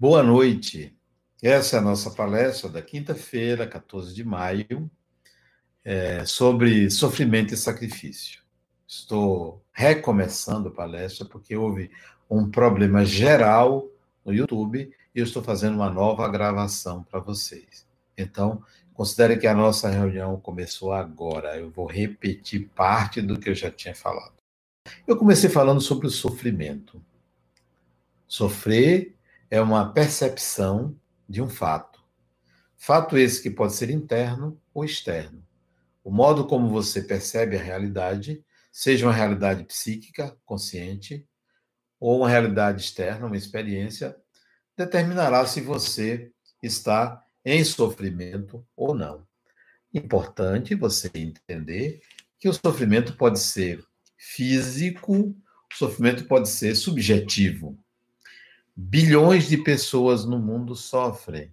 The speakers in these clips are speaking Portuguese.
Boa noite. Essa é a nossa palestra da quinta-feira, 14 de maio, é, sobre sofrimento e sacrifício. Estou recomeçando a palestra porque houve um problema geral no YouTube e eu estou fazendo uma nova gravação para vocês. Então, considere que a nossa reunião começou agora. Eu vou repetir parte do que eu já tinha falado. Eu comecei falando sobre o sofrimento. Sofrer é uma percepção de um fato. Fato esse que pode ser interno ou externo. O modo como você percebe a realidade, seja uma realidade psíquica, consciente, ou uma realidade externa, uma experiência, determinará se você está em sofrimento ou não. Importante você entender que o sofrimento pode ser físico, o sofrimento pode ser subjetivo. Bilhões de pessoas no mundo sofrem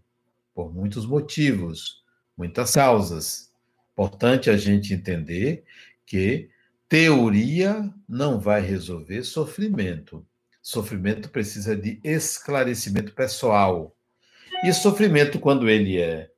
por muitos motivos, muitas causas. Importante a gente entender que teoria não vai resolver sofrimento. Sofrimento precisa de esclarecimento pessoal. E sofrimento, quando ele é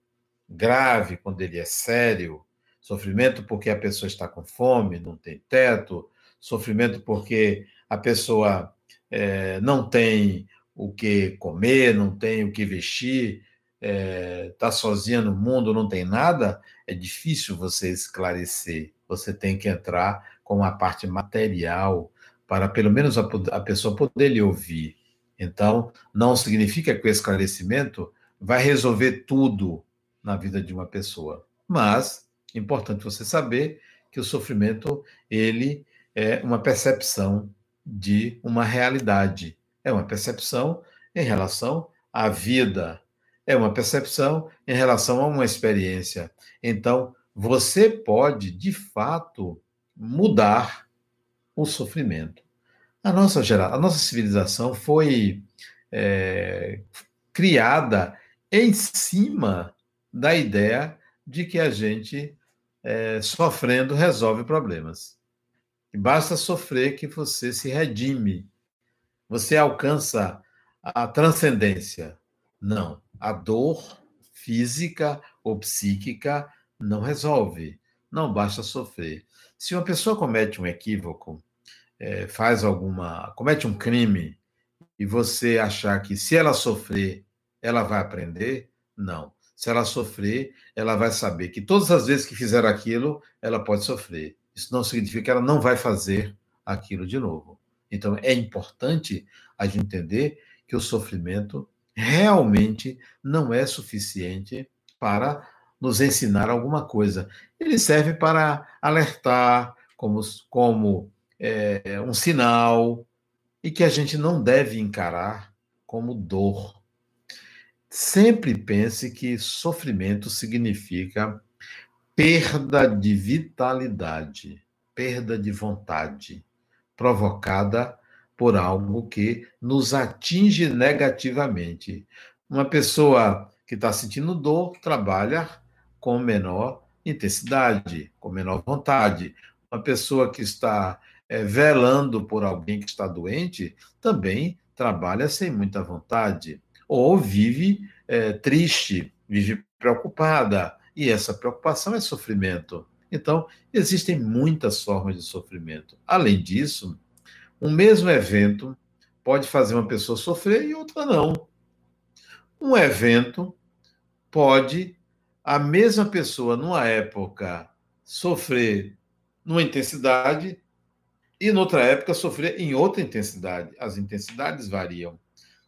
grave, quando ele é sério, sofrimento porque a pessoa está com fome, não tem teto, sofrimento porque a pessoa é, não tem o que comer, não tem o que vestir, está é, tá sozinha no mundo, não tem nada, é difícil você esclarecer. Você tem que entrar com a parte material para pelo menos a, a pessoa poder lhe ouvir. Então, não significa que o esclarecimento vai resolver tudo na vida de uma pessoa, mas é importante você saber que o sofrimento ele é uma percepção de uma realidade é uma percepção em relação à vida, é uma percepção em relação a uma experiência. Então, você pode, de fato, mudar o sofrimento. A nossa, gera... a nossa civilização foi é, criada em cima da ideia de que a gente, é, sofrendo, resolve problemas. E basta sofrer que você se redime você alcança a transcendência. Não. A dor física ou psíquica não resolve. Não basta sofrer. Se uma pessoa comete um equívoco, é, faz alguma. comete um crime, e você achar que se ela sofrer, ela vai aprender, não. Se ela sofrer, ela vai saber que todas as vezes que fizer aquilo, ela pode sofrer. Isso não significa que ela não vai fazer aquilo de novo. Então, é importante a gente entender que o sofrimento realmente não é suficiente para nos ensinar alguma coisa. Ele serve para alertar como, como é, um sinal e que a gente não deve encarar como dor. Sempre pense que sofrimento significa perda de vitalidade, perda de vontade provocada por algo que nos atinge negativamente. Uma pessoa que está sentindo dor trabalha com menor intensidade, com menor vontade. Uma pessoa que está é, velando por alguém que está doente também trabalha sem muita vontade, ou vive é, triste, vive preocupada, e essa preocupação é sofrimento. Então, existem muitas formas de sofrimento. Além disso, um mesmo evento pode fazer uma pessoa sofrer e outra não. Um evento pode a mesma pessoa, numa época, sofrer numa intensidade e, noutra época, sofrer em outra intensidade. As intensidades variam.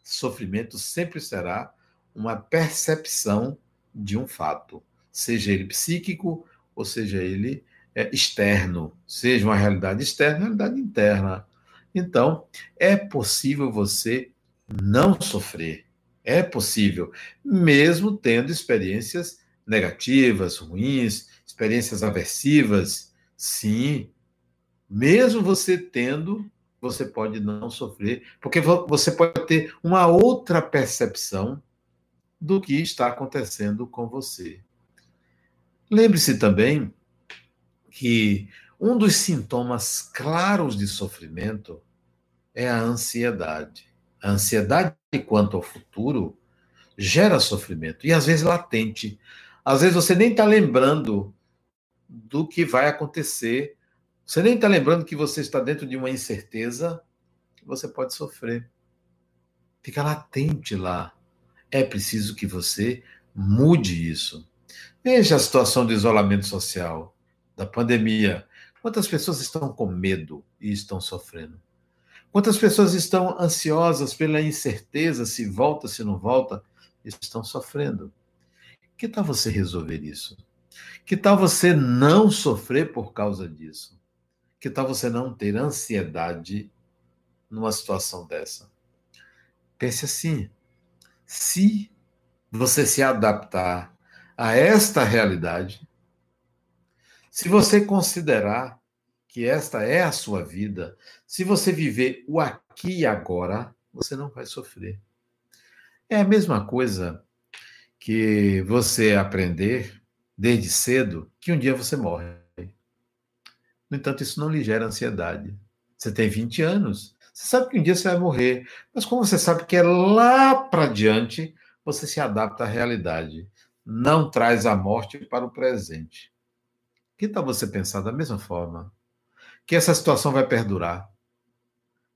Sofrimento sempre será uma percepção de um fato, seja ele psíquico ou seja ele é, externo, seja uma realidade externa, uma realidade interna. Então, é possível você não sofrer. É possível, mesmo tendo experiências negativas, ruins, experiências aversivas. Sim, mesmo você tendo, você pode não sofrer, porque você pode ter uma outra percepção do que está acontecendo com você. Lembre-se também que um dos sintomas claros de sofrimento é a ansiedade. A ansiedade quanto ao futuro gera sofrimento, e às vezes latente. Às vezes você nem está lembrando do que vai acontecer, você nem está lembrando que você está dentro de uma incerteza, você pode sofrer. Fica latente lá. É preciso que você mude isso. Veja a situação do isolamento social, da pandemia. Quantas pessoas estão com medo e estão sofrendo? Quantas pessoas estão ansiosas pela incerteza se volta, se não volta, estão sofrendo? Que tal você resolver isso? Que tal você não sofrer por causa disso? Que tal você não ter ansiedade numa situação dessa? Pense assim: se você se adaptar a esta realidade, se você considerar que esta é a sua vida, se você viver o aqui e agora, você não vai sofrer. É a mesma coisa que você aprender desde cedo que um dia você morre. No entanto, isso não lhe gera ansiedade. Você tem 20 anos, você sabe que um dia você vai morrer, mas como você sabe que é lá para diante, você se adapta à realidade. Não traz a morte para o presente. Que tal você pensar da mesma forma? Que essa situação vai perdurar.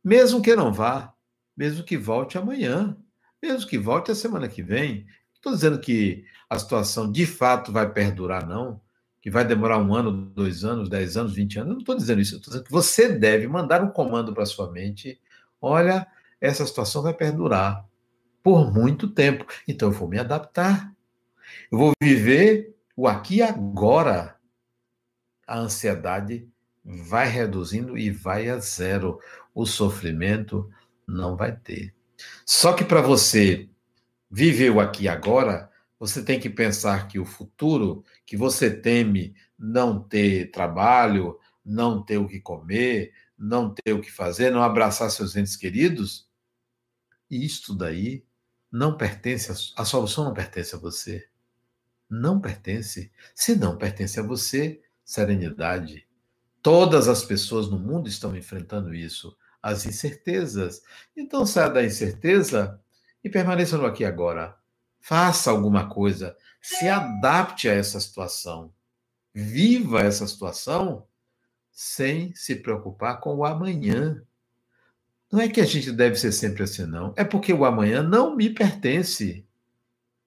Mesmo que não vá, mesmo que volte amanhã, mesmo que volte a semana que vem. Estou dizendo que a situação de fato vai perdurar, não que vai demorar um ano, dois anos, dez anos, vinte anos. Eu não estou dizendo isso. Estou dizendo que você deve mandar um comando para sua mente. Olha, essa situação vai perdurar por muito tempo. Então eu vou me adaptar. Eu vou viver o aqui e agora. A ansiedade vai reduzindo e vai a zero. O sofrimento não vai ter. Só que para você viver o aqui e agora, você tem que pensar que o futuro, que você teme não ter trabalho, não ter o que comer, não ter o que fazer, não abraçar seus entes queridos, isto daí não pertence, a solução não pertence a você. Não pertence. Se não pertence a você, serenidade. Todas as pessoas no mundo estão enfrentando isso, as incertezas. Então saia da incerteza e permaneça no aqui agora. Faça alguma coisa, se adapte a essa situação. Viva essa situação sem se preocupar com o amanhã. Não é que a gente deve ser sempre assim, não. É porque o amanhã não me pertence.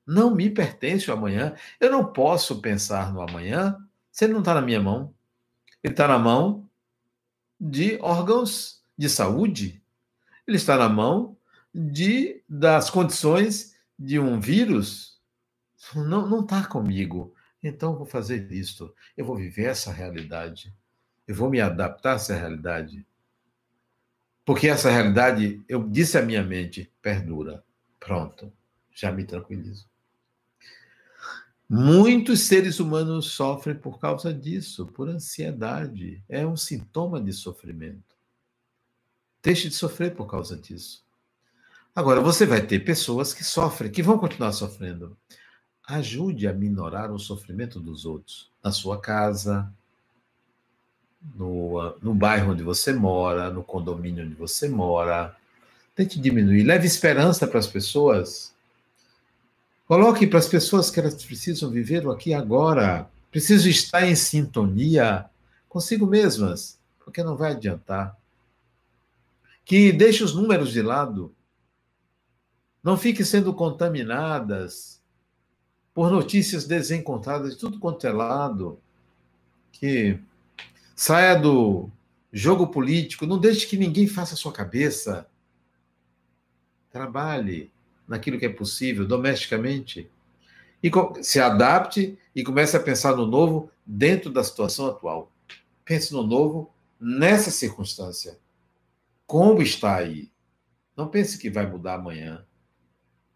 Não me pertence o amanhã. Eu não posso pensar no amanhã se ele não está na minha mão. Ele está na mão de órgãos de saúde. Ele está na mão de das condições de um vírus não está comigo. Então eu vou fazer isto. Eu vou viver essa realidade. Eu vou me adaptar a essa realidade. Porque essa realidade, eu disse à minha mente, perdura. Pronto. Já me tranquilizo. Muitos seres humanos sofrem por causa disso, por ansiedade. É um sintoma de sofrimento. Deixe de sofrer por causa disso. Agora, você vai ter pessoas que sofrem, que vão continuar sofrendo. Ajude a minorar o sofrimento dos outros. Na sua casa, no, no bairro onde você mora, no condomínio onde você mora. Tente diminuir. Leve esperança para as pessoas. Coloque para as pessoas que elas precisam viver o aqui agora. Precisam estar em sintonia consigo mesmas, porque não vai adiantar. Que deixe os números de lado não fiquem sendo contaminadas por notícias desencontradas de tudo quanto é lado. Que saia do jogo político, não deixe que ninguém faça a sua cabeça. Trabalhe naquilo que é possível, domesticamente. E se adapte e comece a pensar no novo dentro da situação atual. Pense no novo nessa circunstância. Como está aí? Não pense que vai mudar amanhã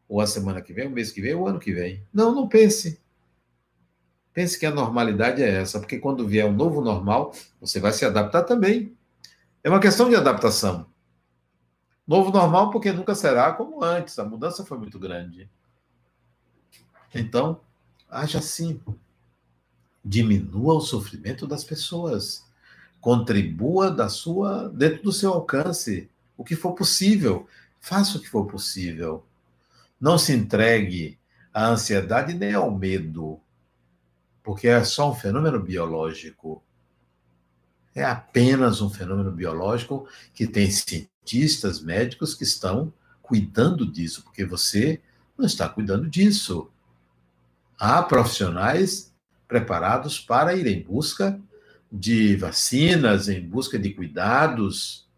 ou a semana que vem, o mês que vem, o ano que vem. Não, não pense. Pense que a normalidade é essa, porque quando vier um novo normal, você vai se adaptar também. É uma questão de adaptação. Novo normal, porque nunca será como antes, a mudança foi muito grande. Então, haja assim. Diminua o sofrimento das pessoas. Contribua da sua dentro do seu alcance, o que for possível. Faça o que for possível. Não se entregue à ansiedade nem ao medo, porque é só um fenômeno biológico. É apenas um fenômeno biológico que tem cientistas, médicos que estão cuidando disso, porque você não está cuidando disso. Há profissionais preparados para ir em busca de vacinas, em busca de cuidados.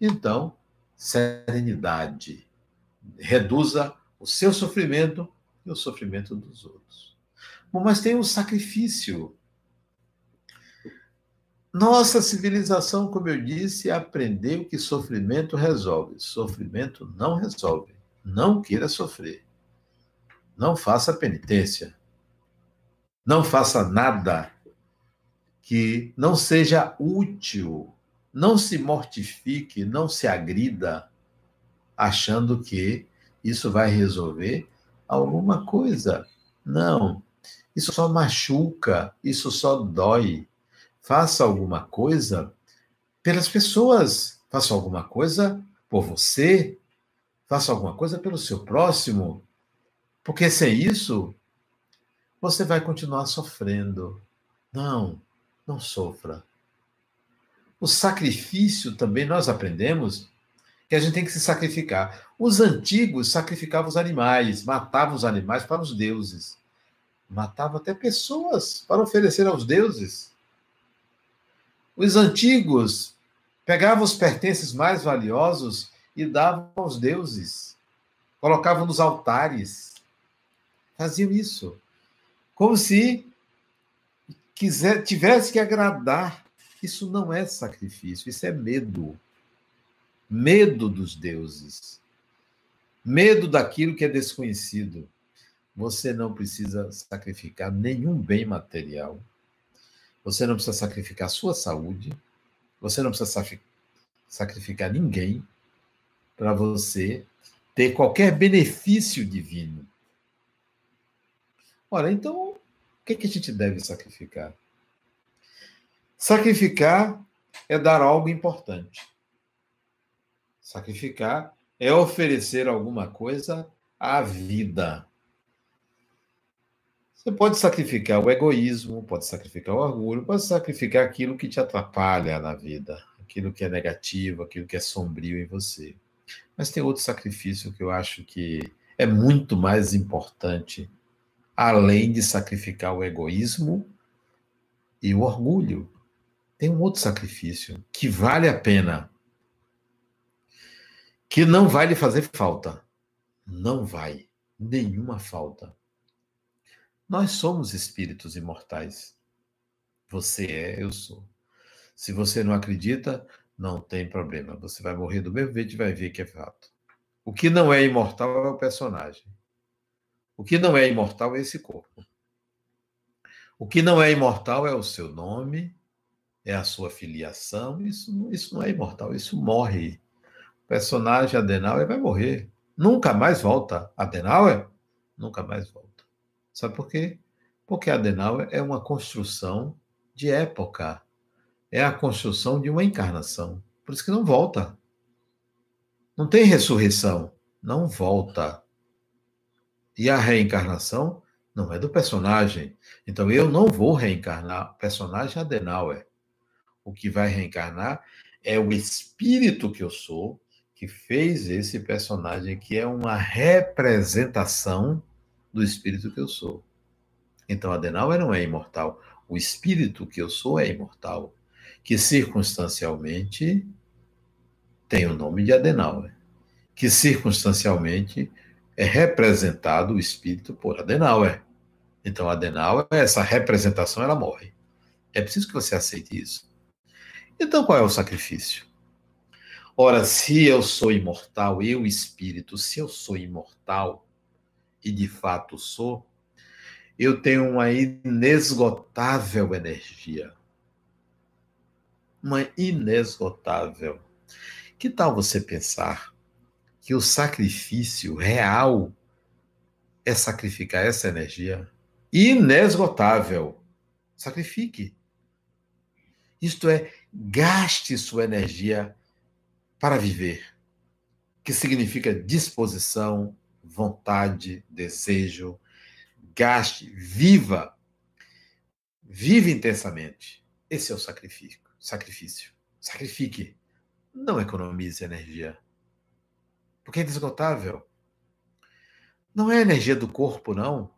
Então, serenidade. Reduza o seu sofrimento e o sofrimento dos outros. Bom, mas tem um sacrifício. Nossa civilização, como eu disse, aprendeu que sofrimento resolve. Sofrimento não resolve. Não queira sofrer. Não faça penitência. Não faça nada que não seja útil. Não se mortifique, não se agrida, achando que isso vai resolver alguma coisa. Não. Isso só machuca, isso só dói. Faça alguma coisa pelas pessoas, faça alguma coisa por você, faça alguma coisa pelo seu próximo, porque sem isso você vai continuar sofrendo. Não, não sofra. O sacrifício também nós aprendemos que a gente tem que se sacrificar. Os antigos sacrificavam os animais, matavam os animais para os deuses. Matavam até pessoas para oferecer aos deuses. Os antigos pegavam os pertences mais valiosos e davam aos deuses. Colocavam nos altares. Faziam isso. Como se quiser, tivesse que agradar. Isso não é sacrifício, isso é medo. Medo dos deuses. Medo daquilo que é desconhecido. Você não precisa sacrificar nenhum bem material. Você não precisa sacrificar sua saúde. Você não precisa sacrificar ninguém para você ter qualquer benefício divino. Ora, então que, que a gente deve sacrificar? Sacrificar é dar algo importante. Sacrificar é oferecer alguma coisa à vida. Você pode sacrificar o egoísmo, pode sacrificar o orgulho, pode sacrificar aquilo que te atrapalha na vida, aquilo que é negativo, aquilo que é sombrio em você. Mas tem outro sacrifício que eu acho que é muito mais importante além de sacrificar o egoísmo e o orgulho. Tem um outro sacrifício que vale a pena, que não vai lhe fazer falta. Não vai. Nenhuma falta. Nós somos espíritos imortais. Você é, eu sou. Se você não acredita, não tem problema. Você vai morrer do mesmo jeito e vai ver que é fato. O que não é imortal é o personagem. O que não é imortal é esse corpo. O que não é imortal é o seu nome, é a sua filiação. Isso, isso não é imortal, isso morre. O personagem Adenauer vai morrer. Nunca mais volta. Adenauer nunca mais volta. Sabe por quê? Porque Adenauer é uma construção de época. É a construção de uma encarnação. Por isso que não volta. Não tem ressurreição. Não volta. E a reencarnação não é do personagem. Então eu não vou reencarnar o personagem Adenauer. O que vai reencarnar é o espírito que eu sou, que fez esse personagem, que é uma representação do espírito que eu sou. Então Adenauer não é imortal. O espírito que eu sou é imortal, que circunstancialmente tem o nome de Adenauer, que circunstancialmente é representado o espírito por Adenauer. Então, Adenauer, essa representação, ela morre. É preciso que você aceite isso. Então, qual é o sacrifício? Ora, se eu sou imortal, eu espírito, se eu sou imortal, e de fato sou, eu tenho uma inesgotável energia. Uma inesgotável. Que tal você pensar que o sacrifício real é sacrificar essa energia inesgotável. Sacrifique. Isto é, gaste sua energia para viver. que significa disposição, vontade, desejo, gaste, viva. Vive intensamente. Esse é o sacrifício. Sacrifício. Sacrifique. Não economize energia. Porque é inesgotável. Não é energia do corpo, não.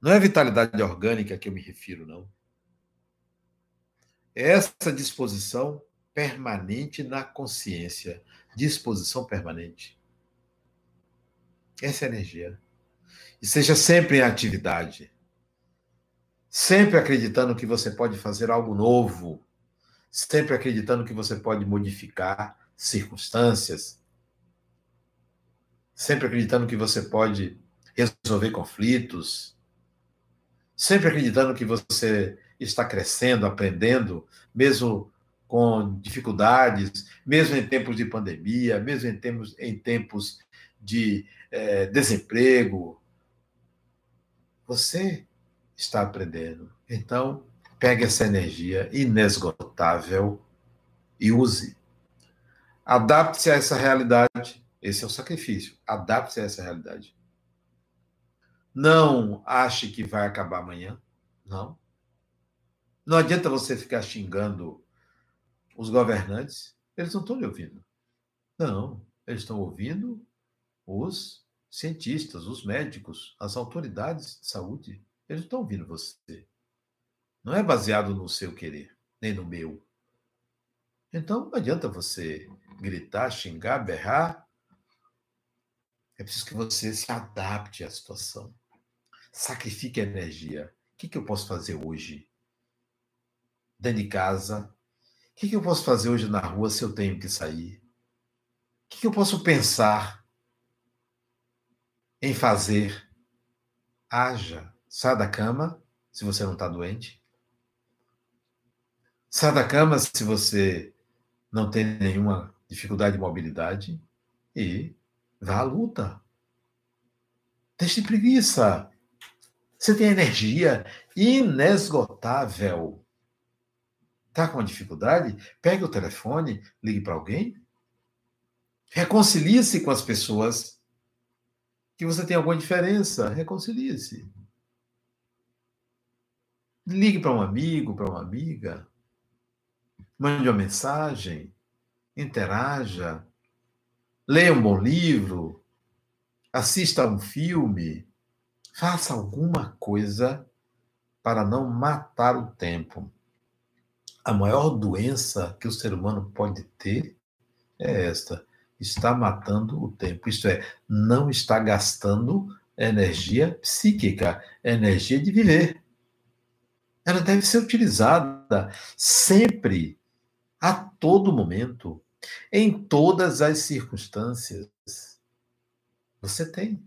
Não é vitalidade orgânica que eu me refiro, não. É essa disposição permanente na consciência. Disposição permanente. Essa é energia. E seja sempre em atividade. Sempre acreditando que você pode fazer algo novo. Sempre acreditando que você pode modificar circunstâncias. Sempre acreditando que você pode resolver conflitos sempre acreditando que você está crescendo, aprendendo, mesmo com dificuldades, mesmo em tempos de pandemia, mesmo em tempos, em tempos de é, desemprego. Você está aprendendo. Então, pegue essa energia inesgotável e use. Adapte-se a essa realidade. Esse é o sacrifício. Adapte-se a essa realidade. Não ache que vai acabar amanhã. Não. Não adianta você ficar xingando os governantes. Eles não estão lhe ouvindo. Não. Eles estão ouvindo os cientistas, os médicos, as autoridades de saúde. Eles estão ouvindo você. Não é baseado no seu querer, nem no meu. Então, não adianta você gritar, xingar, berrar. É preciso que você se adapte à situação. Sacrifique energia. O que, que eu posso fazer hoje? Dentro de casa. O que, que eu posso fazer hoje na rua se eu tenho que sair? O que, que eu posso pensar em fazer? Haja. Sai da cama se você não está doente. Sai da cama se você não tem nenhuma dificuldade de mobilidade e vá à luta. Deixe de preguiça. Você tem energia inesgotável. Está com uma dificuldade? Pegue o telefone, ligue para alguém. Reconcilie-se com as pessoas que você tem alguma diferença. Reconcilie-se. Ligue para um amigo, para uma amiga. Mande uma mensagem. Interaja. Leia um bom livro. Assista a um filme. Faça alguma coisa para não matar o tempo. A maior doença que o ser humano pode ter é esta: está matando o tempo. Isto é, não está gastando energia psíquica, energia de viver. Ela deve ser utilizada sempre, a todo momento, em todas as circunstâncias. Você tem.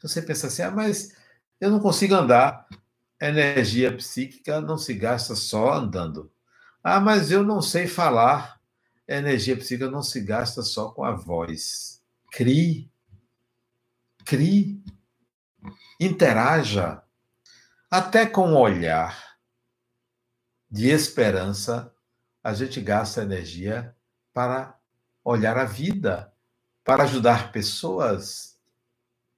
Você pensa assim, ah, mas eu não consigo andar. Energia psíquica não se gasta só andando. Ah, mas eu não sei falar. Energia psíquica não se gasta só com a voz. Crie. Crie. Interaja. Até com o olhar de esperança, a gente gasta energia para olhar a vida, para ajudar pessoas,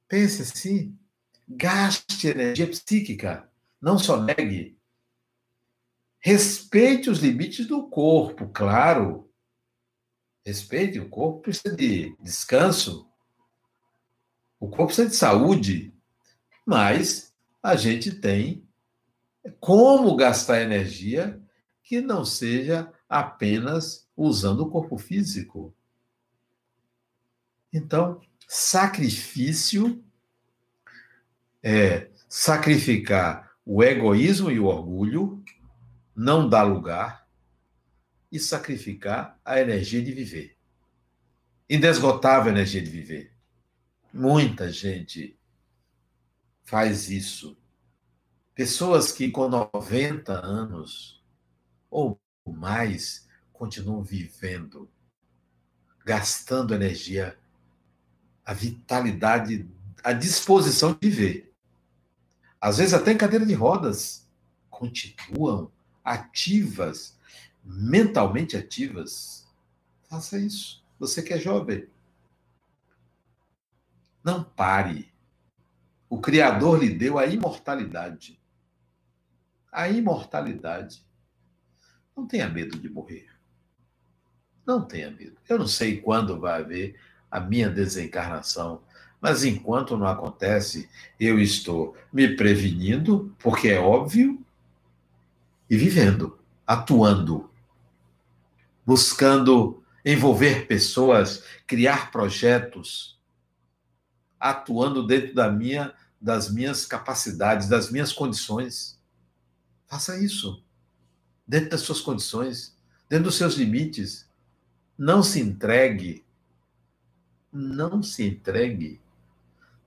Pense assim, gaste energia psíquica, não só negue. Respeite os limites do corpo, claro. Respeite, o corpo precisa de descanso. O corpo precisa de saúde. Mas a gente tem como gastar energia que não seja apenas usando o corpo físico. Então, Sacrifício é sacrificar o egoísmo e o orgulho, não dar lugar, e sacrificar a energia de viver. Indesgotável energia de viver. Muita gente faz isso. Pessoas que com 90 anos ou mais continuam vivendo, gastando energia a vitalidade, a disposição de viver. Às vezes até em cadeira de rodas, continuam ativas, mentalmente ativas. Faça isso. Você que é jovem, Não pare. O Criador lhe deu a imortalidade. A imortalidade. Não tenha medo de morrer. Não tenha medo. Eu não sei quando vai haver a minha desencarnação, mas enquanto não acontece, eu estou me prevenindo, porque é óbvio, e vivendo, atuando, buscando envolver pessoas, criar projetos, atuando dentro da minha, das minhas capacidades, das minhas condições. Faça isso, dentro das suas condições, dentro dos seus limites. Não se entregue. Não se entregue.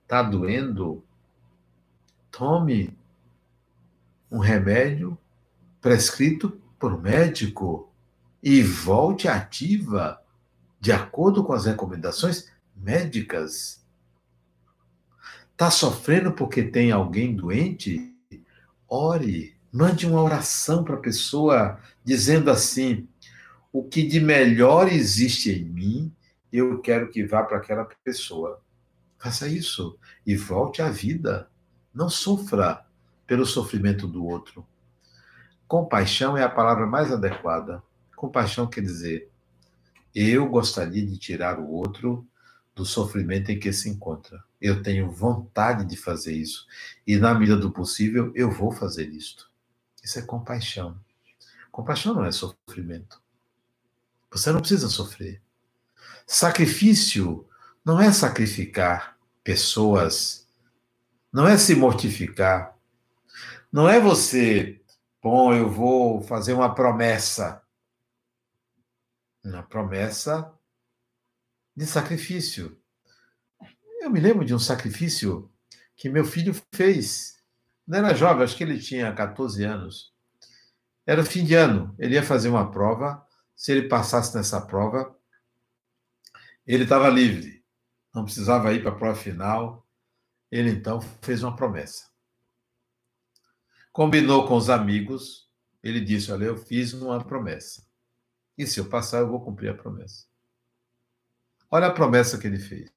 Está doendo? Tome um remédio prescrito por médico e volte ativa de acordo com as recomendações médicas. Está sofrendo porque tem alguém doente? Ore, mande uma oração para a pessoa dizendo assim: o que de melhor existe em mim, eu quero que vá para aquela pessoa. Faça isso e volte à vida. Não sofra pelo sofrimento do outro. Compaixão é a palavra mais adequada. Compaixão quer dizer, eu gostaria de tirar o outro do sofrimento em que se encontra. Eu tenho vontade de fazer isso. E, na medida do possível, eu vou fazer isto. Isso é compaixão. Compaixão não é sofrimento. Você não precisa sofrer. Sacrifício não é sacrificar pessoas, não é se mortificar, não é você, bom, eu vou fazer uma promessa uma promessa de sacrifício. Eu me lembro de um sacrifício que meu filho fez. Não era jovem, acho que ele tinha 14 anos. Era fim de ano, ele ia fazer uma prova. Se ele passasse nessa prova, ele estava livre, não precisava ir para a prova final. Ele então fez uma promessa. Combinou com os amigos, ele disse: Olha, eu fiz uma promessa. E se eu passar, eu vou cumprir a promessa. Olha a promessa que ele fez.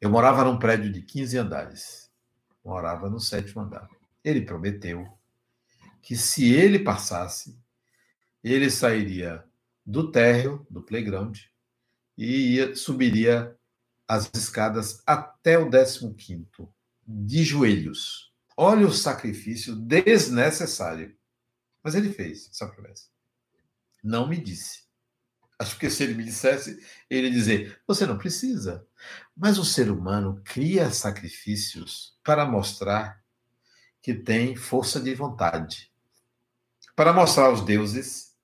Eu morava num prédio de 15 andares. Morava no sétimo andar. Ele prometeu que se ele passasse, ele sairia do térreo, do playground, e ia, subiria as escadas até o 15 de joelhos. Olha o sacrifício desnecessário. Mas ele fez essa promessa não me disse. Acho que se ele me dissesse, ele ia dizer: você não precisa. Mas o ser humano cria sacrifícios para mostrar que tem força de vontade. Para mostrar aos deuses,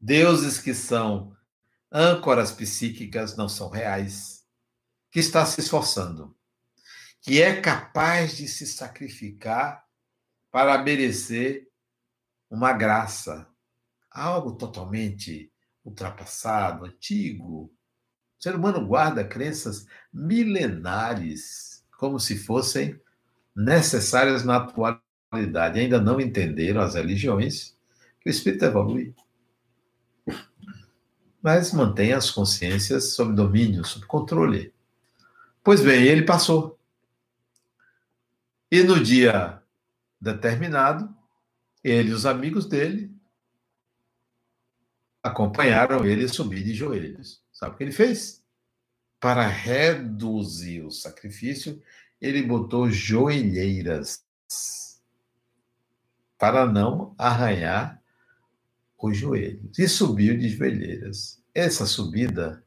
deuses que são âncoras psíquicas, não são reais, que está se esforçando, que é capaz de se sacrificar para merecer uma graça, algo totalmente ultrapassado, antigo. O ser humano guarda crenças milenares, como se fossem necessárias na atualidade. Ainda não entenderam as religiões que o espírito evolui. Mas mantém as consciências sob domínio, sob controle. Pois bem, ele passou. E no dia determinado, ele e os amigos dele acompanharam ele subir de joelhos. Sabe o que ele fez? Para reduzir o sacrifício, ele botou joelheiras para não arranhar os joelhos e subiu de joelheiras. Essa subida,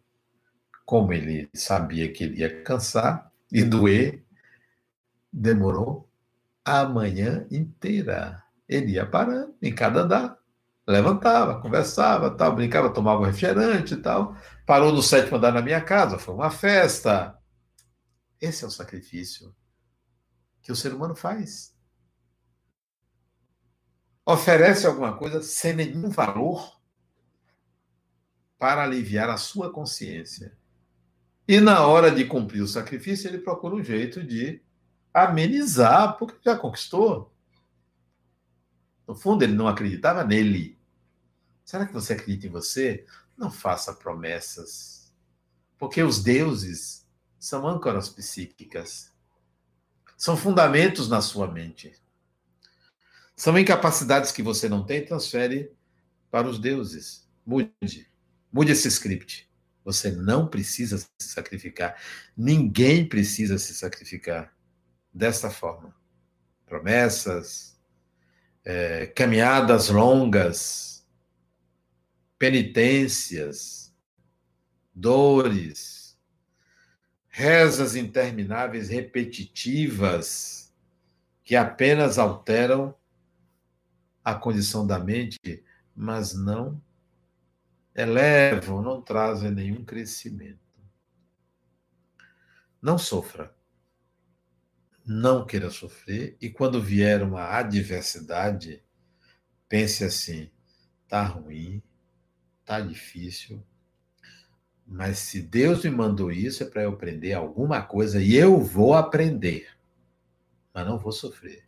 como ele sabia que ele ia cansar e doer, demorou a manhã inteira. Ele ia parando em cada andar levantava, conversava, tal, brincava, tomava um refrigerante e tal. Parou no sétimo andar na minha casa, foi uma festa. Esse é o sacrifício que o ser humano faz. Oferece alguma coisa sem nenhum valor para aliviar a sua consciência. E na hora de cumprir o sacrifício, ele procura um jeito de amenizar, porque já conquistou. No fundo, ele não acreditava nele. Será que você acredita em você? Não faça promessas. Porque os deuses são âncoras psíquicas. São fundamentos na sua mente. São incapacidades que você não tem, transfere para os deuses. Mude. Mude esse script. Você não precisa se sacrificar. Ninguém precisa se sacrificar dessa forma. Promessas, é, caminhadas longas, penitências, dores, rezas intermináveis, repetitivas, que apenas alteram a condição da mente, mas não elevam, não trazem nenhum crescimento. Não sofra. Não queira sofrer. E quando vier uma adversidade, pense assim: tá ruim, tá difícil, mas se Deus me mandou isso é para eu aprender alguma coisa e eu vou aprender, mas não vou sofrer.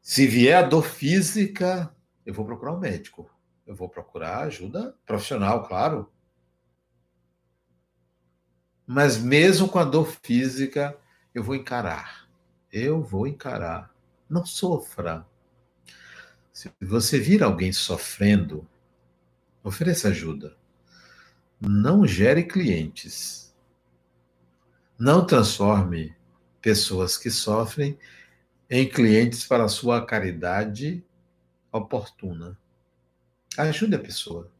Se vier a dor física, eu vou procurar um médico eu vou procurar ajuda profissional, claro. Mas mesmo com a dor física, eu vou encarar. Eu vou encarar. Não sofra. Se você vir alguém sofrendo, ofereça ajuda. Não gere clientes. Não transforme pessoas que sofrem em clientes para a sua caridade oportuna. Ajude a pessoa.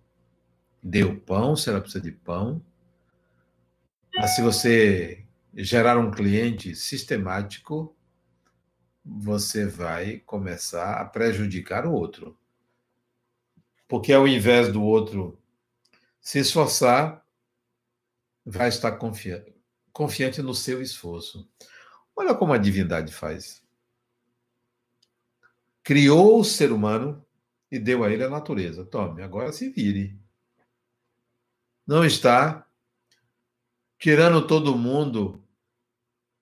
Dê o pão, se ela precisa de pão. Mas se você gerar um cliente sistemático, você vai começar a prejudicar o outro. Porque ao invés do outro se esforçar, vai estar confiante, confiante no seu esforço. Olha como a divindade faz. Criou o ser humano e deu a ele a natureza. Tome, agora se vire. Não está tirando todo mundo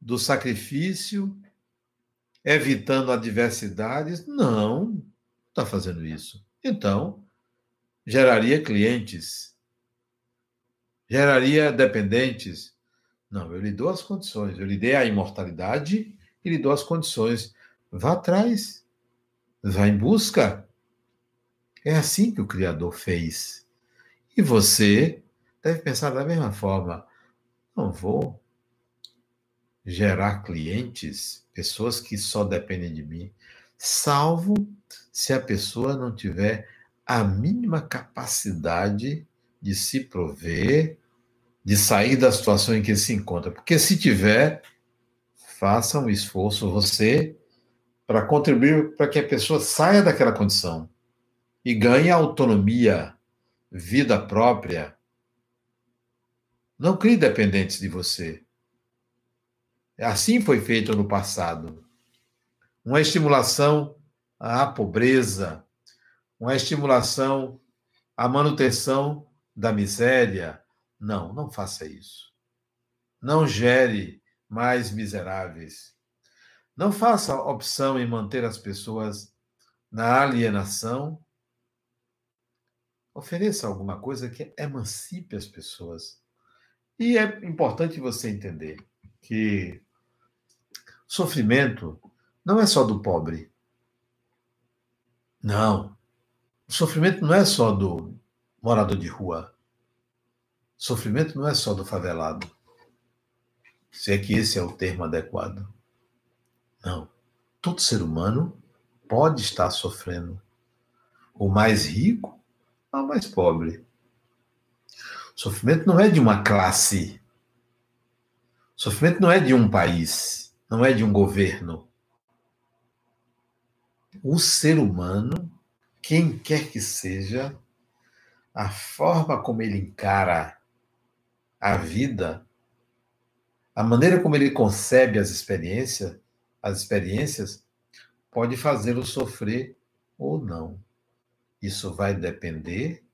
do sacrifício, evitando adversidades. Não, está fazendo isso. Então, geraria clientes, geraria dependentes. Não, eu lhe dou as condições, eu lhe dei a imortalidade e lhe dou as condições. Vá atrás, vá em busca. É assim que o Criador fez. E você deve pensar da mesma forma. Não vou gerar clientes, pessoas que só dependem de mim, salvo se a pessoa não tiver a mínima capacidade de se prover, de sair da situação em que se encontra. Porque se tiver, faça um esforço você para contribuir para que a pessoa saia daquela condição e ganhe autonomia, vida própria. Não crie dependentes de você. Assim foi feito no passado. Uma estimulação à pobreza, uma estimulação à manutenção da miséria. Não, não faça isso. Não gere mais miseráveis. Não faça opção em manter as pessoas na alienação Ofereça alguma coisa que emancipe as pessoas. E é importante você entender que sofrimento não é só do pobre. Não. O sofrimento não é só do morador de rua. O sofrimento não é só do favelado. Se é que esse é o termo adequado. Não. Todo ser humano pode estar sofrendo. O mais rico ao mais pobre. O sofrimento não é de uma classe. O sofrimento não é de um país, não é de um governo. O ser humano, quem quer que seja, a forma como ele encara a vida, a maneira como ele concebe as experiências, as experiências pode fazê-lo sofrer ou não. Isso vai depender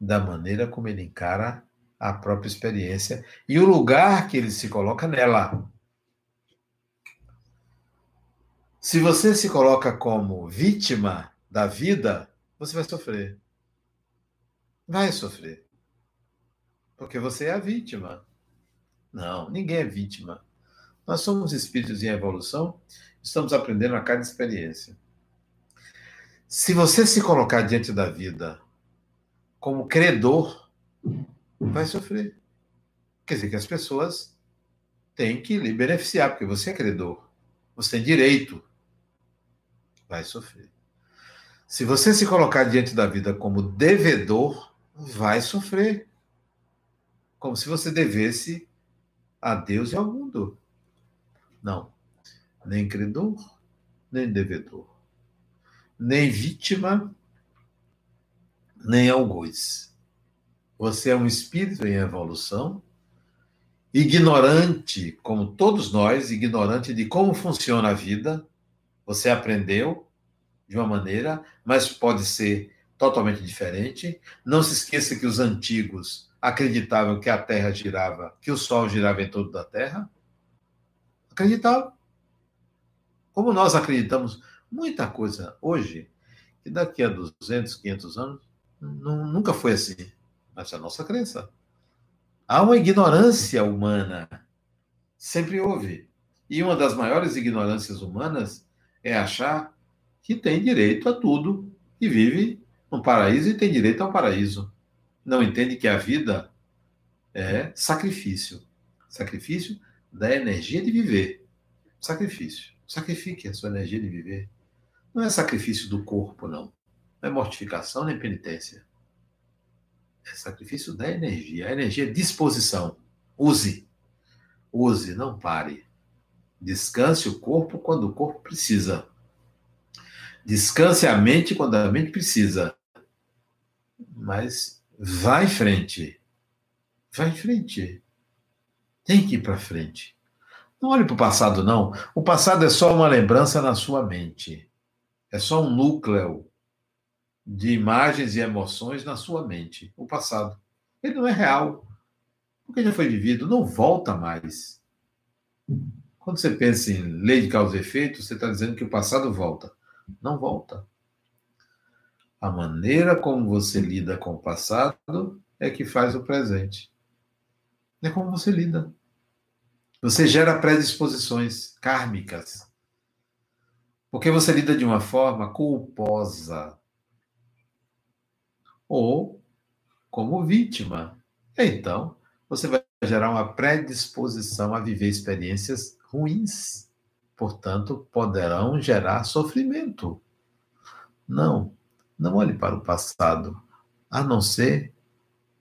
da maneira como ele encara a própria experiência e o lugar que ele se coloca nela. Se você se coloca como vítima da vida, você vai sofrer. Vai sofrer. Porque você é a vítima. Não, ninguém é vítima. Nós somos espíritos em evolução, estamos aprendendo a cada experiência. Se você se colocar diante da vida como credor, vai sofrer. Quer dizer que as pessoas têm que lhe beneficiar, porque você é credor. Você tem direito. Vai sofrer. Se você se colocar diante da vida como devedor, vai sofrer. Como se você devesse a Deus e ao mundo. Não. Nem credor, nem devedor. Nem vítima, nem algoz. Você é um espírito em evolução, ignorante, como todos nós, ignorante de como funciona a vida. Você aprendeu de uma maneira, mas pode ser totalmente diferente. Não se esqueça que os antigos acreditavam que a Terra girava, que o Sol girava em torno da Terra. Acreditavam. Como nós acreditamos muita coisa hoje, que daqui a 200, 500 anos, nunca foi assim. Mas é a nossa crença. Há uma ignorância humana. Sempre houve. E uma das maiores ignorâncias humanas é achar que tem direito a tudo e vive no paraíso e tem direito ao paraíso. Não entende que a vida é sacrifício. Sacrifício da energia de viver. Sacrifício. Sacrifique a sua energia de viver. Não é sacrifício do corpo, não. Não é mortificação nem penitência. É sacrifício da energia. A energia é disposição. Use. Use, não pare. Descanse o corpo quando o corpo precisa. Descanse a mente quando a mente precisa. Mas vá em frente. Vá em frente. Tem que ir para frente. Não olhe para o passado, não. O passado é só uma lembrança na sua mente. É só um núcleo de imagens e emoções na sua mente. O passado. Ele não é real. Porque já foi vivido, não volta mais. Quando você pensa em lei de causa e efeito, você está dizendo que o passado volta. Não volta. A maneira como você lida com o passado é que faz o presente. É como você lida. Você gera predisposições kármicas. Porque você lida de uma forma culposa. Ou como vítima. Então, você vai gerar uma predisposição a viver experiências ruins portanto, poderão gerar sofrimento. Não, não olhe para o passado, a não ser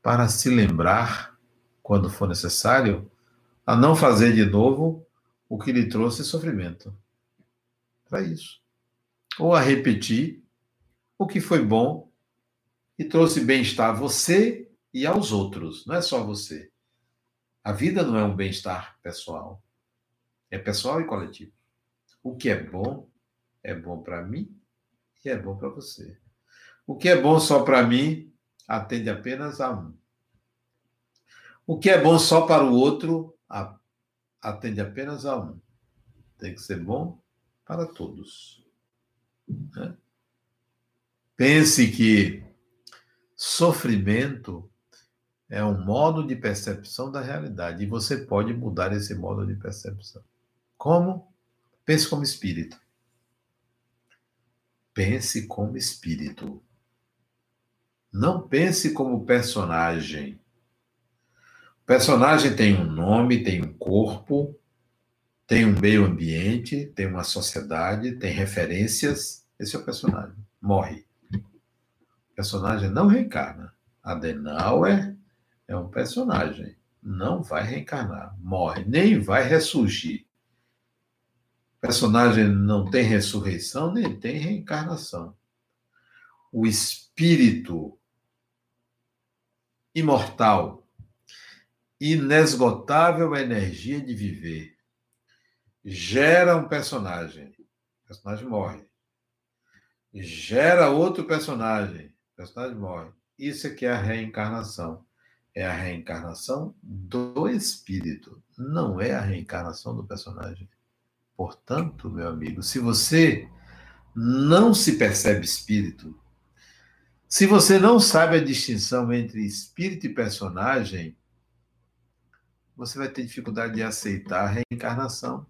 para se lembrar, quando for necessário, a não fazer de novo o que lhe trouxe sofrimento. Para isso. Ou a repetir o que foi bom e trouxe bem-estar a você e aos outros, não é só você. A vida não é um bem-estar pessoal, é pessoal e coletivo. O que é bom é bom para mim e é bom para você. O que é bom só para mim atende apenas a um. O que é bom só para o outro atende apenas a um. Tem que ser bom para todos. Né? Pense que sofrimento é um modo de percepção da realidade e você pode mudar esse modo de percepção. Como? Pense como espírito. Pense como espírito. Não pense como personagem. O personagem tem um nome, tem um corpo, tem um meio ambiente, tem uma sociedade, tem referências. Esse é o personagem. Morre. O personagem não reencarna. Adenauer é um personagem. Não vai reencarnar. Morre. Nem vai ressurgir personagem não tem ressurreição nem tem reencarnação. O espírito imortal, inesgotável energia de viver, gera um personagem, o personagem morre. Gera outro personagem, o personagem morre. Isso é que é a reencarnação. É a reencarnação do espírito, não é a reencarnação do personagem. Portanto, meu amigo, se você não se percebe espírito, se você não sabe a distinção entre espírito e personagem, você vai ter dificuldade de aceitar a reencarnação.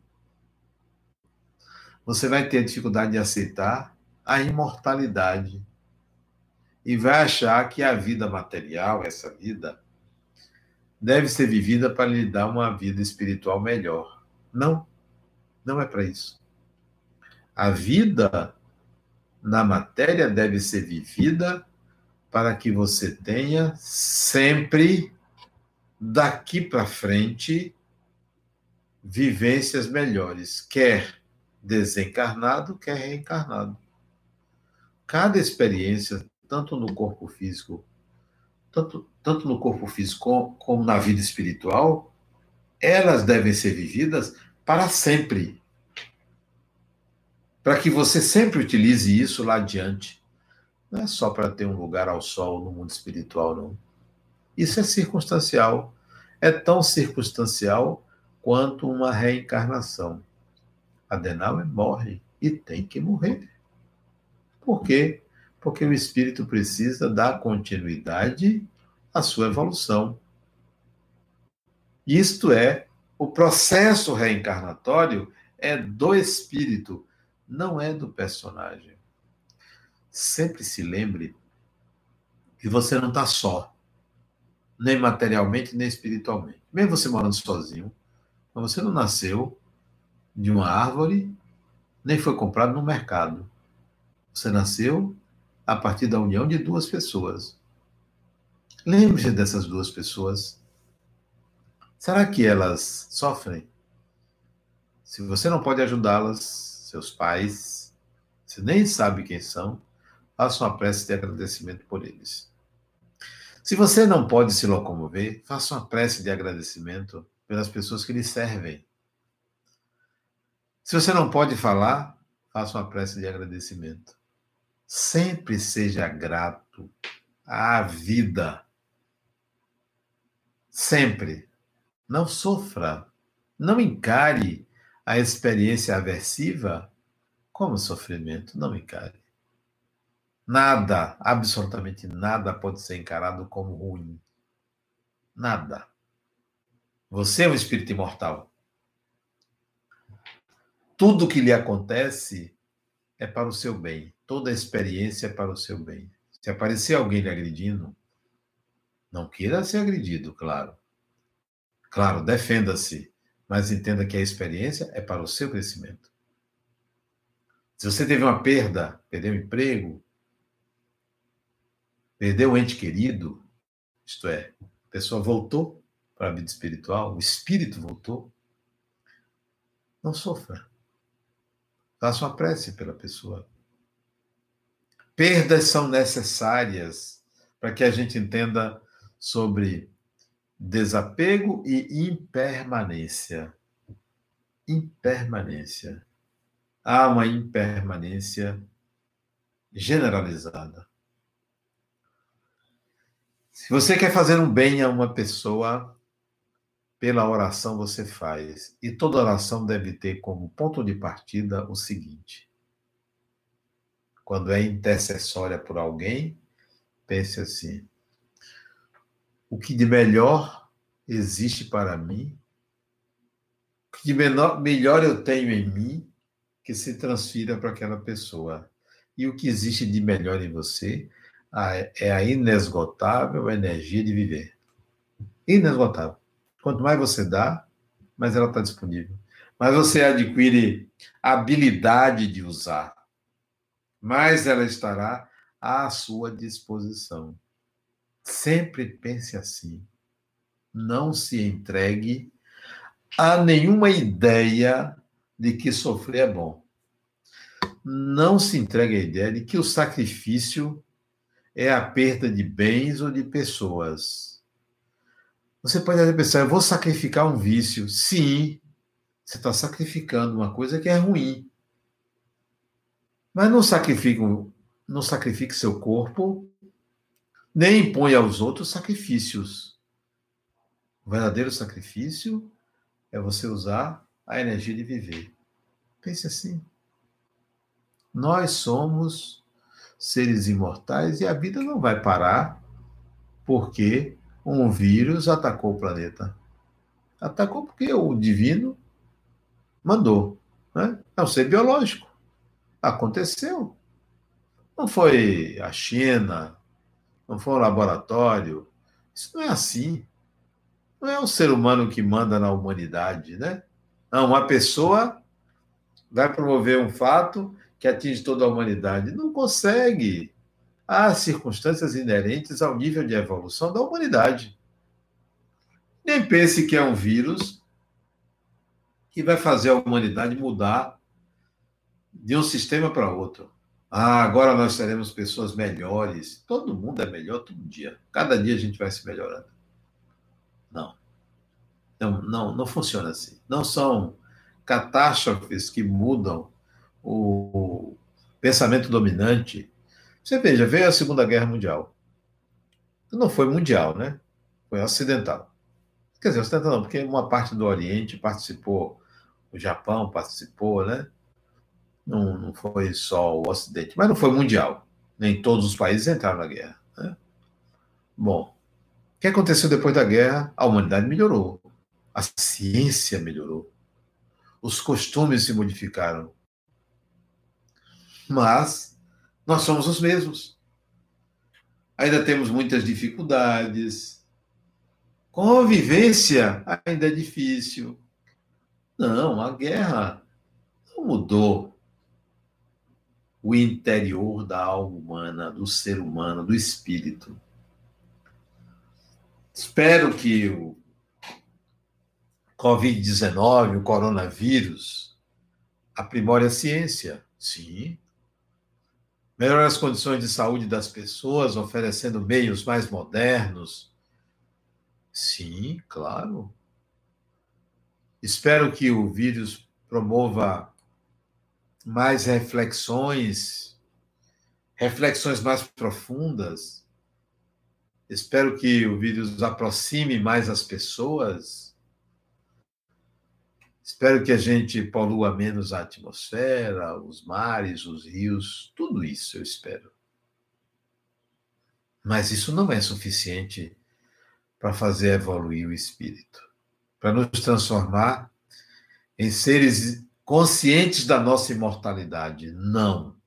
Você vai ter dificuldade de aceitar a imortalidade. E vai achar que a vida material, essa vida, deve ser vivida para lhe dar uma vida espiritual melhor. Não, não é para isso. A vida na matéria deve ser vivida para que você tenha sempre daqui para frente vivências melhores, quer desencarnado, quer reencarnado. Cada experiência, tanto no corpo físico, tanto, tanto no corpo físico como, na vida espiritual, elas devem ser vividas para sempre. Para que você sempre utilize isso lá adiante. Não é só para ter um lugar ao sol no mundo espiritual, não. Isso é circunstancial. É tão circunstancial quanto uma reencarnação. Adenauer morre e tem que morrer. Por quê? Porque o espírito precisa dar continuidade à sua evolução. Isto é, o processo reencarnatório é do espírito, não é do personagem. Sempre se lembre que você não está só nem materialmente, nem espiritualmente. Mesmo você morando sozinho, você não nasceu de uma árvore, nem foi comprado no mercado. Você nasceu a partir da união de duas pessoas. Lembre-se dessas duas pessoas. Será que elas sofrem? Se você não pode ajudá-las, seus pais, você nem sabe quem são, faça uma prece de agradecimento por eles. Se você não pode se locomover, faça uma prece de agradecimento pelas pessoas que lhe servem. Se você não pode falar, faça uma prece de agradecimento. Sempre seja grato à vida. Sempre. Não sofra. Não encare a experiência aversiva como sofrimento. Não encare. Nada, absolutamente nada pode ser encarado como ruim. Nada. Você é um espírito imortal. Tudo que lhe acontece é para o seu bem. Toda experiência é para o seu bem. Se aparecer alguém lhe agredindo, não queira ser agredido, claro. Claro, defenda-se, mas entenda que a experiência é para o seu crescimento. Se você teve uma perda, perdeu o emprego, perdeu um ente querido, isto é, a pessoa voltou para a vida espiritual, o espírito voltou, não sofra. Faça uma prece pela pessoa. Perdas são necessárias para que a gente entenda sobre desapego e impermanência. Impermanência. Há uma impermanência generalizada. Se você quer fazer um bem a uma pessoa, pela oração você faz. E toda oração deve ter como ponto de partida o seguinte: quando é intercessória por alguém, pense assim: o que de melhor existe para mim, o que de menor, melhor eu tenho em mim, que se transfira para aquela pessoa. E o que existe de melhor em você, é a inesgotável energia de viver. Inesgotável. Quanto mais você dá, mais ela está disponível. Mais você adquire habilidade de usar, mais ela estará à sua disposição. Sempre pense assim. Não se entregue a nenhuma ideia de que sofrer é bom. Não se entregue à ideia de que o sacrifício é a perda de bens ou de pessoas. Você pode até pensar, eu vou sacrificar um vício. Sim, você está sacrificando uma coisa que é ruim. Mas não sacrifique, não sacrifique seu corpo, nem impõe aos outros sacrifícios. O verdadeiro sacrifício é você usar a energia de viver. Pense assim. Nós somos seres imortais e a vida não vai parar porque um vírus atacou o planeta. Atacou porque o divino mandou. Né? É um ser biológico. Aconteceu. Não foi a China, não foi um laboratório. Isso não é assim. Não é o ser humano que manda na humanidade, né? Não, uma pessoa vai promover um fato que atinge toda a humanidade. Não consegue. Há circunstâncias inerentes ao nível de evolução da humanidade. Nem pense que é um vírus que vai fazer a humanidade mudar de um sistema para outro. Ah, agora nós seremos pessoas melhores. Todo mundo é melhor todo dia. Cada dia a gente vai se melhorando. Não. Não, não, não funciona assim. Não são catástrofes que mudam o pensamento dominante. Você veja, veio a Segunda Guerra Mundial. Não foi mundial, né? Foi ocidental. Quer dizer, ocidental não, porque uma parte do Oriente participou, o Japão participou, né? Não, não foi só o Ocidente, mas não foi mundial. Nem todos os países entraram na guerra. Né? Bom, o que aconteceu depois da guerra? A humanidade melhorou, a ciência melhorou, os costumes se modificaram. Mas nós somos os mesmos. Ainda temos muitas dificuldades. Convivência ainda é difícil. Não, a guerra não mudou o interior da alma humana, do ser humano, do espírito. Espero que o Covid-19, o coronavírus, aprimore a ciência. Sim. Melhore as condições de saúde das pessoas, oferecendo meios mais modernos. Sim, claro. Espero que o vírus promova mais reflexões, reflexões mais profundas. Espero que o vírus aproxime mais as pessoas. Espero que a gente polua menos a atmosfera, os mares, os rios, tudo isso eu espero. Mas isso não é suficiente para fazer evoluir o espírito, para nos transformar em seres conscientes da nossa imortalidade. Não.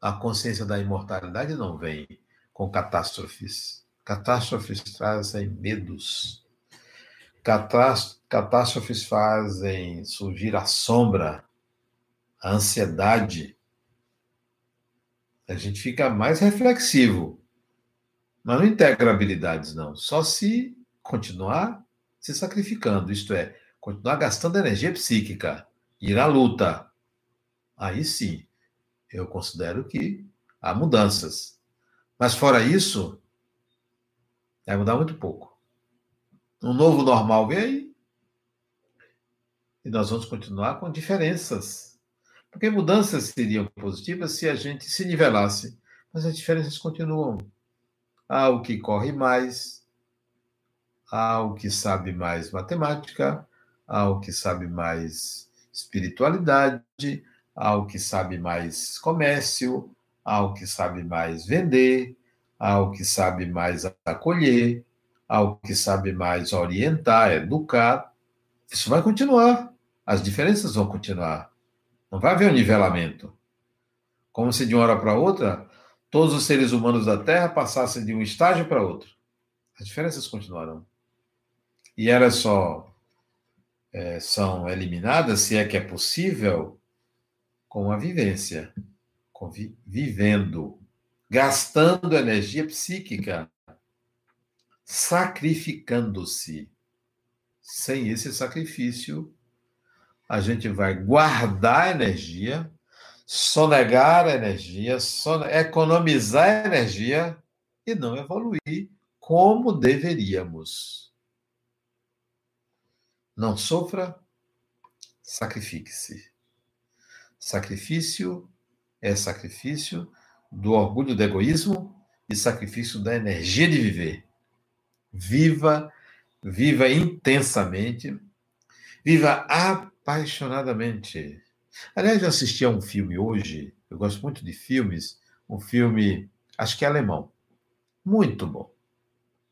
A consciência da imortalidade não vem com catástrofes. Catástrofes trazem medos. Catástrofes fazem surgir a sombra, a ansiedade. A gente fica mais reflexivo. Mas não integra habilidades, não. Só se continuar se sacrificando, isto é, continuar gastando energia psíquica, ir à luta, aí sim, eu considero que há mudanças. Mas fora isso, vai mudar muito pouco. Um novo normal vem aí. E nós vamos continuar com diferenças. Porque mudanças seriam positivas se a gente se nivelasse. Mas as diferenças continuam. Há o que corre mais, há o que sabe mais matemática, ao que sabe mais espiritualidade, ao que sabe mais comércio, ao que sabe mais vender, ao que sabe mais acolher, ao que sabe mais orientar, educar. Isso vai continuar. As diferenças vão continuar. Não vai haver um nivelamento. Como se de uma hora para outra todos os seres humanos da Terra passassem de um estágio para outro. As diferenças continuarão. E era só é, são eliminadas, se é que é possível, com a vivência, com vi vivendo, gastando energia psíquica, sacrificando-se. Sem esse sacrifício, a gente vai guardar energia, sonegar energia, son economizar energia e não evoluir como deveríamos. Não sofra, sacrifique-se. Sacrifício é sacrifício do orgulho do egoísmo e sacrifício da energia de viver. Viva, viva intensamente, viva apaixonadamente. Aliás, eu assisti a um filme hoje, eu gosto muito de filmes, um filme, acho que é alemão, muito bom.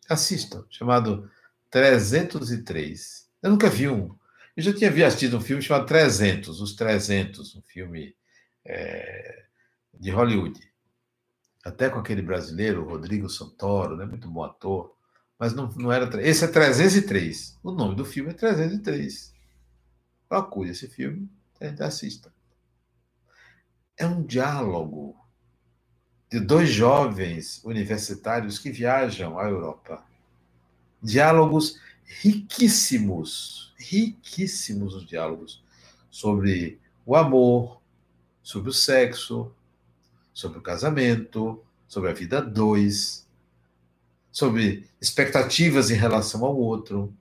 Assistam, chamado 303. Eu nunca vi um. Eu já tinha visto um filme chamado 300, Os 300, um filme é, de Hollywood. Até com aquele brasileiro, Rodrigo Santoro, né? muito bom ator. Mas não, não era. Esse é 303. O nome do filme é 303. Procure esse filme, assista. É um diálogo de dois jovens universitários que viajam à Europa. Diálogos riquíssimos, riquíssimos os diálogos sobre o amor, sobre o sexo, sobre o casamento, sobre a vida dois, sobre expectativas em relação ao outro.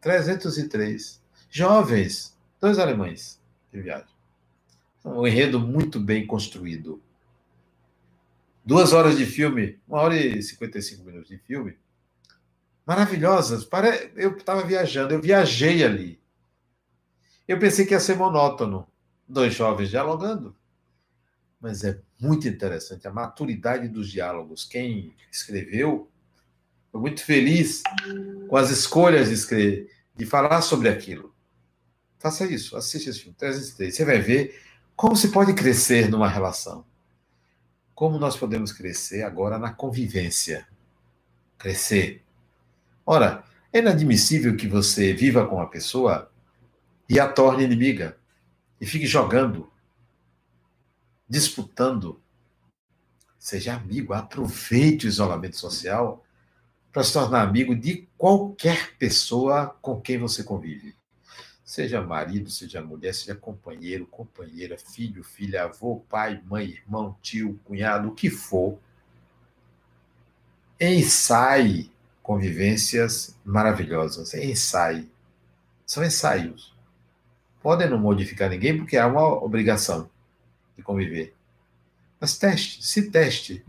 303 jovens, dois alemães que viajam. Um enredo muito bem construído. Duas horas de filme, uma hora e 55 minutos de filme, maravilhosas. Eu estava viajando, eu viajei ali. Eu pensei que ia ser monótono, dois jovens dialogando. Mas é muito interessante a maturidade dos diálogos. Quem escreveu foi muito feliz com as escolhas de escrever, de falar sobre aquilo. Faça isso, assista esse filme, 303. Você vai ver como se pode crescer numa relação. Como nós podemos crescer agora na convivência. Crescer. Ora, é inadmissível que você viva com uma pessoa e a torne inimiga e fique jogando, disputando. Seja amigo, aproveite o isolamento social para se tornar amigo de qualquer pessoa com quem você convive. Seja marido, seja mulher, seja companheiro, companheira, filho, filha, avô, pai, mãe, irmão, tio, cunhado, o que for. Ensaie convivências maravilhosas. Ensaie. São ensaios. Podem não modificar ninguém porque há uma obrigação de conviver. Mas teste, se teste.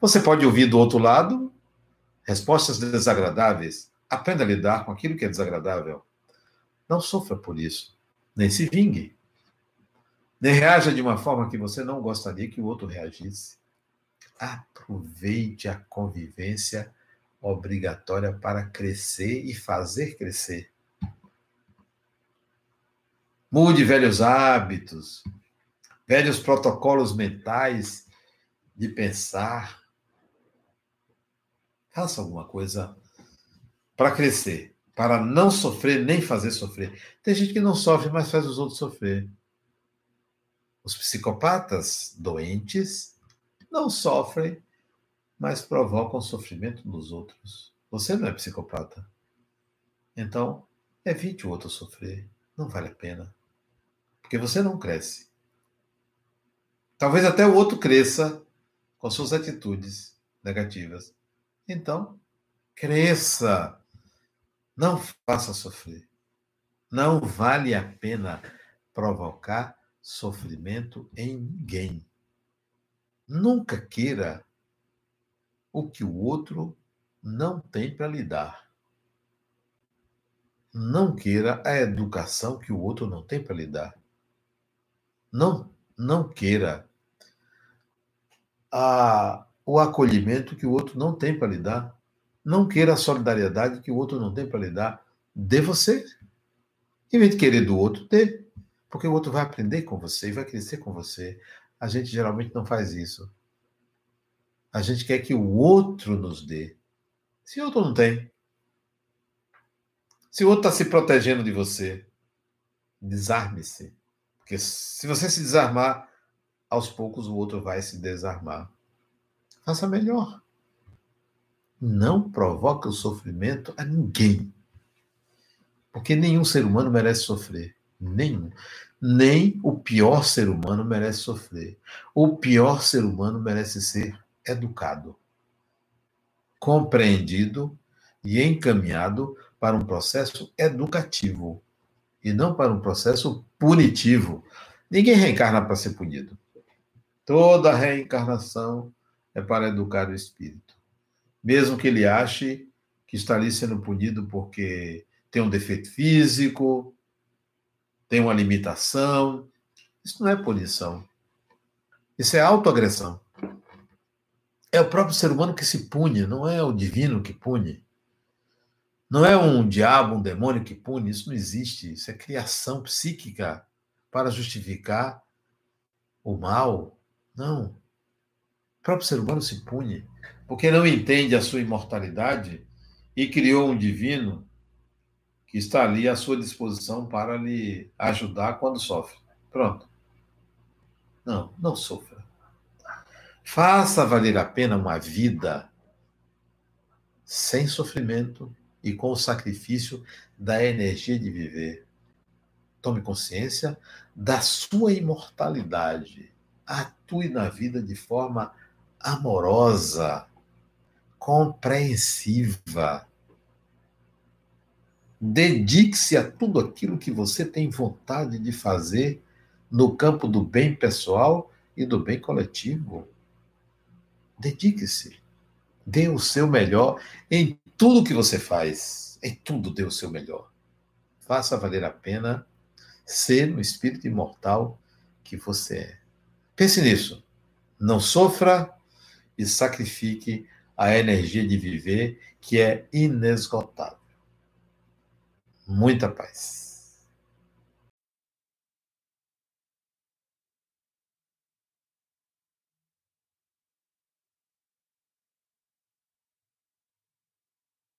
Você pode ouvir do outro lado respostas desagradáveis. Aprenda a lidar com aquilo que é desagradável. Não sofra por isso, nem se vingue. Nem reaja de uma forma que você não gostaria que o outro reagisse. Aproveite a convivência obrigatória para crescer e fazer crescer. Mude velhos hábitos, velhos protocolos mentais de pensar. Faça alguma coisa para crescer para não sofrer nem fazer sofrer. Tem gente que não sofre, mas faz os outros sofrer. Os psicopatas doentes não sofrem, mas provocam sofrimento nos outros. Você não é psicopata. Então, evite o outro sofrer. Não vale a pena. Porque você não cresce. Talvez até o outro cresça com suas atitudes negativas. Então, cresça não faça sofrer. Não vale a pena provocar sofrimento em ninguém. Nunca queira o que o outro não tem para lhe dar. Não queira a educação que o outro não tem para lhe dar. Não, não queira a, o acolhimento que o outro não tem para lhe dar. Não queira a solidariedade que o outro não tem para lhe dar. Dê você. Em vez de querer do outro, dê. Porque o outro vai aprender com você e vai crescer com você. A gente geralmente não faz isso. A gente quer que o outro nos dê. Se o outro não tem. Se o outro está se protegendo de você, desarme-se. Porque se você se desarmar, aos poucos o outro vai se desarmar. Faça melhor não provoca o sofrimento a ninguém. Porque nenhum ser humano merece sofrer. Nenhum. Nem o pior ser humano merece sofrer. O pior ser humano merece ser educado, compreendido e encaminhado para um processo educativo e não para um processo punitivo. Ninguém reencarna para ser punido. Toda reencarnação é para educar o espírito mesmo que ele ache que está ali sendo punido porque tem um defeito físico, tem uma limitação. Isso não é punição. Isso é autoagressão. É o próprio ser humano que se pune, não é o divino que pune. Não é um diabo, um demônio que pune, isso não existe. Isso é criação psíquica para justificar o mal. Não. O próprio ser humano se pune porque não entende a sua imortalidade e criou um divino que está ali à sua disposição para lhe ajudar quando sofre. Pronto. Não, não sofra. Faça valer a pena uma vida sem sofrimento e com o sacrifício da energia de viver. Tome consciência da sua imortalidade. Atue na vida de forma amorosa, compreensiva. Dedique-se a tudo aquilo que você tem vontade de fazer no campo do bem pessoal e do bem coletivo. Dedique-se. Dê o seu melhor em tudo que você faz. Em tudo dê o seu melhor. Faça valer a pena ser o espírito imortal que você é. Pense nisso. Não sofra e sacrifique a energia de viver que é inesgotável. Muita paz.